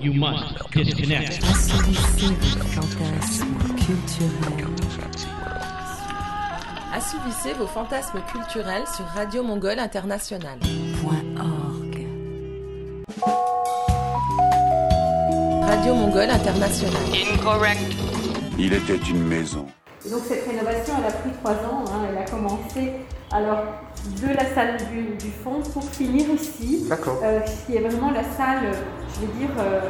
You must disconnect. Assouvissez vos fantasmes culturels. Assouvissez vos fantasmes culturels sur Radio Mongole International. Radio Mongole International. Il était une maison. Et donc cette rénovation, elle a pris trois ans. hein. Elle a commencé alors de la salle du, du fond pour finir ici, euh, qui est vraiment la salle, je vais dire, euh,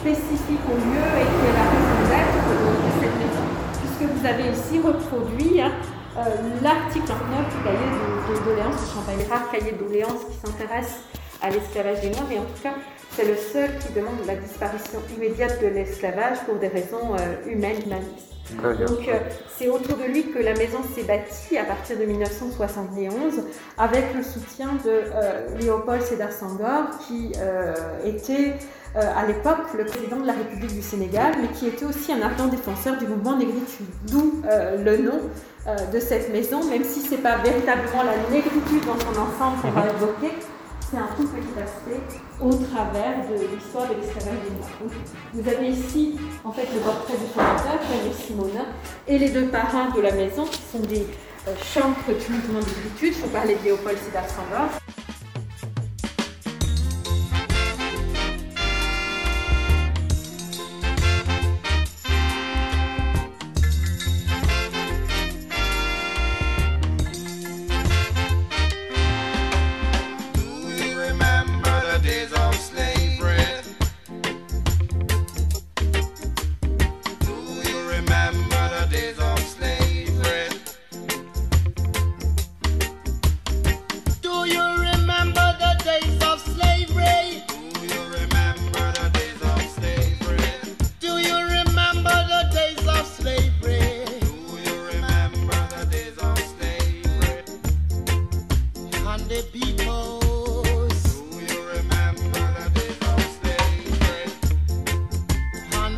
spécifique au lieu et qui est la raison d'être de, cette maison. Puisque vous avez ici reproduit hein, euh, l'article 29 du cahier de, de doléances de Champagne, les rares cahiers de doléances qui s'intéressent à l'esclavage des Noirs et en tout cas c'est le seul qui demande la disparition immédiate de l'esclavage pour des raisons humaines, humanistes. Donc euh, c'est autour de lui que la maison s'est bâtie à partir de 1971 avec le soutien de euh, Léopold Sédar Senghor qui euh, était à l'époque le président de la République du Sénégal mais qui était aussi un ardent défenseur du mouvement négritude. D'où le nom de cette maison même si c'est pas véritablement la négritude dans son ensemble qu'on va évoquer c'est un tout petit aspect au travers de l'histoire de l'esclavage des Noirs. Vous avez ici en fait le portrait du fondateur, René Simonin, et les deux parrains de la maison qui sont des euh, chantres du mouvement d'écriture. Je faut parler de Léopold Sédar.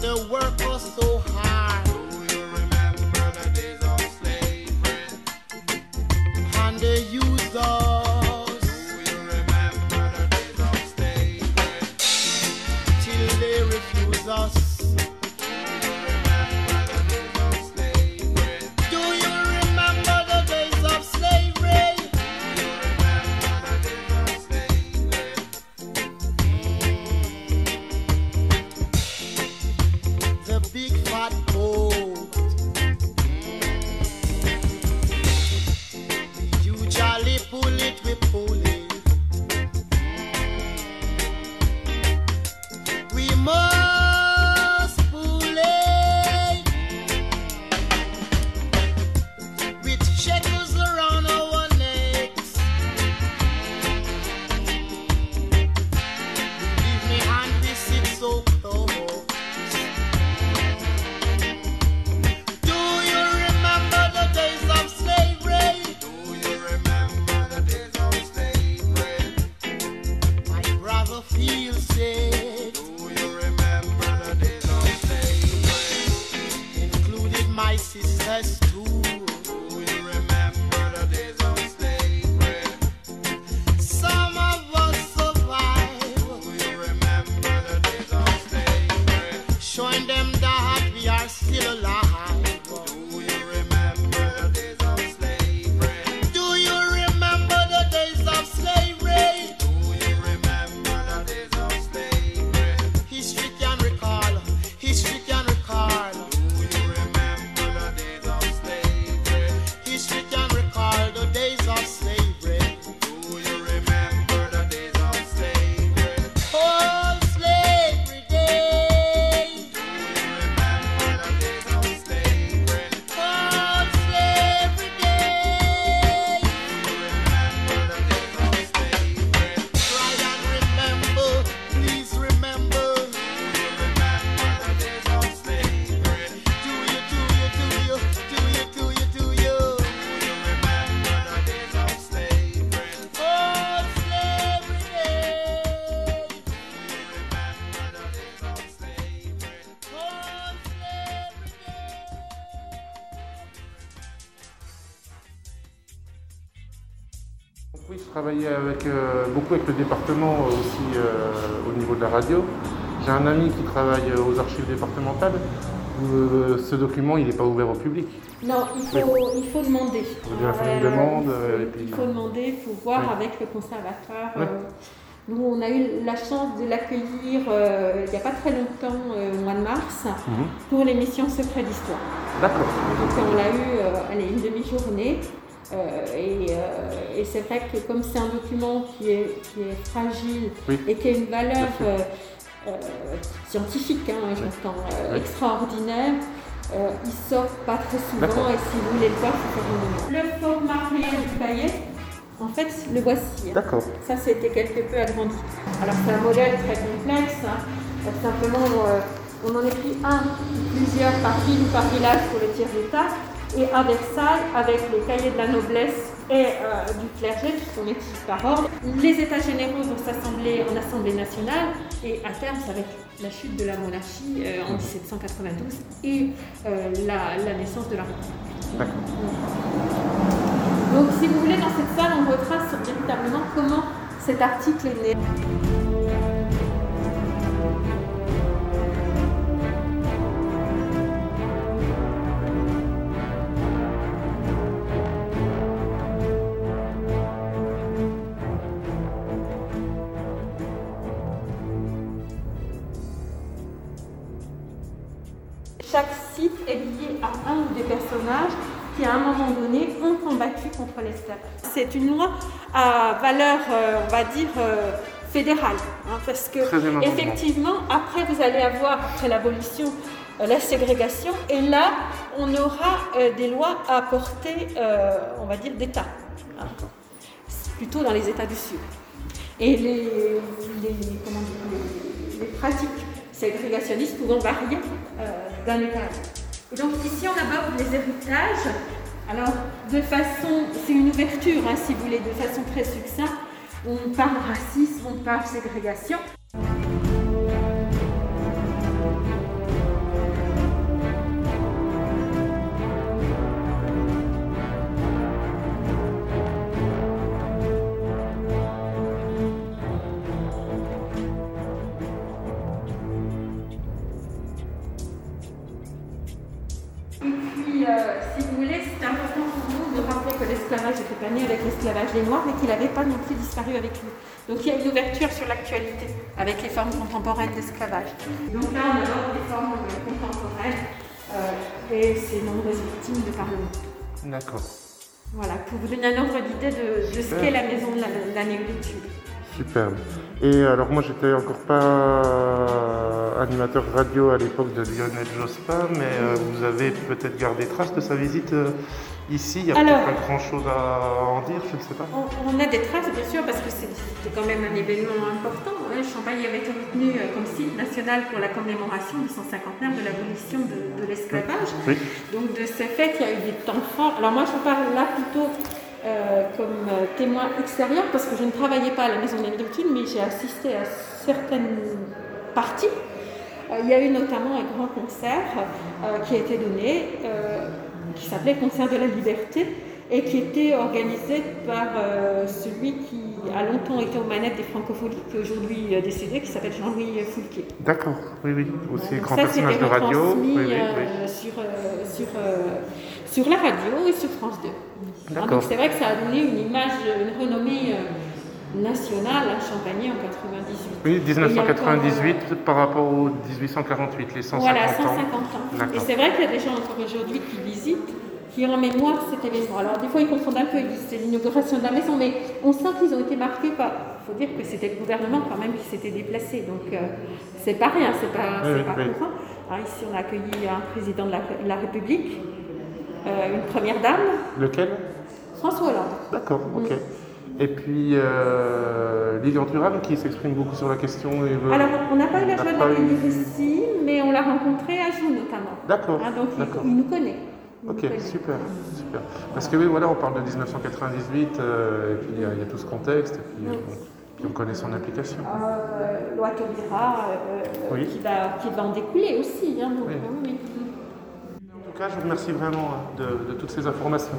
The work was so hard. Sisters too. Oui, je travaillais avec, euh, beaucoup avec le département euh, aussi euh, au niveau de la radio. J'ai un ami qui travaille aux archives départementales. Euh, ce document, il n'est pas ouvert au public. Non, il faut, il faut demander. faut bien faire une demande, et puis- il faut demander, il faut voir Oui. avec le conservateur. Oui. nous, on a eu la chance de l'accueillir euh, il n'y a pas très longtemps, euh, au mois de mars, Mhm. pour l'émission Secret d'Histoire. D'accord. Donc on l'a eu euh, allez, une demi-journée. Euh, et euh, et c'est vrai que comme c'est un document qui est, qui est fragile Oui. et qui a une valeur euh, scientifique, hein, j'entends, Oui. extraordinaire, euh, il sort pas très souvent et si vous voulez le voir, c'est. Le format réel du cahier, en fait, le voici. hein. D'accord. Ça, c'était quelque peu agrandi. Alors, c'est un modèle très complexe. hein. Simplement, euh, on en écrit un ou plusieurs par ville ou par village pour le tiers d'État. Et à Versailles, avec les cahiers de la noblesse et euh, du clergé, qui sont écrits par ordre, les États généraux vont s'assembler en Assemblée nationale. Et à terme, ça va être la chute de la monarchie euh, en 1792 et euh, la, la naissance de la République. D'accord. Donc, si vous voulez, dans cette salle, on retrace véritablement comment cet article est né. Chaque site est lié à un ou des personnages qui, à un moment donné, ont combattu contre l'esclavage. C'est une loi à valeur, euh, on va dire, euh, fédérale. hein, parce que, effectivement, après, vous allez avoir, après l'abolition, euh, la ségrégation. Et là, on aura des lois à portée, on va dire, d'État. hein. Plutôt dans les États du Sud. Et les, les, comment dire, les- les pratiques ségrégationnistes pouvant varier euh, d'un État donc ici, on aborde les héritages. Alors, de façon, c'est une ouverture, hein, si vous voulez, de façon très succincte. On parle racisme, on parle ségrégation. N'était pas né avec l'esclavage des Noirs, mais qu'il n'avait pas non plus disparu avec lui. Donc il y a une ouverture sur l'actualité avec les formes contemporaines d'esclavage. Donc là, on aborde des formes euh, contemporaines euh, et ses nombreuses victimes de par le monde. D'accord. Voilà, pour vous donner un ordre d'idée de, de ce qu'est la maison de la, de la négritude. Superbe. Et alors moi j'étais encore pas animateur radio à l'époque de Lionel Jospin, mais euh, vous avez peut-être gardé trace de sa visite euh, ici. Il n'y a pas grand chose à en dire, je ne sais pas. On, on a des traces, bien sûr, parce que c'est- c'était quand même un événement important. hein. Champagne avait été retenu euh, comme site national pour la commémoration du 150e de l'abolition de, de l'esclavage. Oui. Donc, de ce fait, il y a eu des temps forts. Alors, moi, je parle là plutôt euh, comme euh, témoin extérieur, parce que je ne travaillais pas à la Maison l'Agriculture, mais j'ai assisté à certaines parties. Euh, il y a eu notamment un grand concert euh, qui a été donné, qui s'appelait Concert de la Liberté, et qui était organisé par euh, celui qui a longtemps été aux manettes des francophonies, qui est aujourd'hui euh, décédé, qui s'appelle Jean-Louis Foulquier. D'accord, oui, oui. Aussi Donc grand ça, personnage de radio. Oui, oui, euh, oui. sur, euh, sur, euh, sur la radio et sur France 2. Alors, D'accord. donc c'est vrai que ça a donné une image, une renommée nationale à Champagny en 98. Oui, Et il y a encore, 1998 par rapport au 1848, les 150 Voilà, ans. 150 ans. Et c'est vrai qu'il y a des gens encore aujourd'hui qui visitent, qui ont en mémoire cet événement. Alors des fois ils confondent un peu, c'est l'inauguration de la maison, mais on sent qu'ils ont été marqués par. Il faut dire que c'était le gouvernement quand même qui s'était déplacé, donc euh, c'est pas rien, c'est pas, Oui, pas oui. courant. Alors, ici on a accueilli un président de la, de la République, euh, une première dame, Lequel? François Hollande. D'accord, ok. Et puis euh, Lilian Thuram qui s'exprime beaucoup sur la question. et Alors on n'a pas eu la joie de l'accueillir ici, mais on l'a rencontré à Joux notamment. D'accord, Ah, donc il- nous connaît. Il nous Ok, connaît. super, super. Parce que oui, voilà, on parle de 1998, euh, et puis il y, a- il y a tout ce contexte, et puis, euh, puis on connaît son implication. Euh, loi Taubira, Oui. qui, va, qui va en découler aussi. hein, donc, Oui. oui. En tout cas, je vous remercie vraiment hein, de, de toutes ces informations.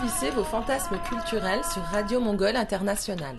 Assouvissez vos fantasmes culturels sur Radio Mongol International.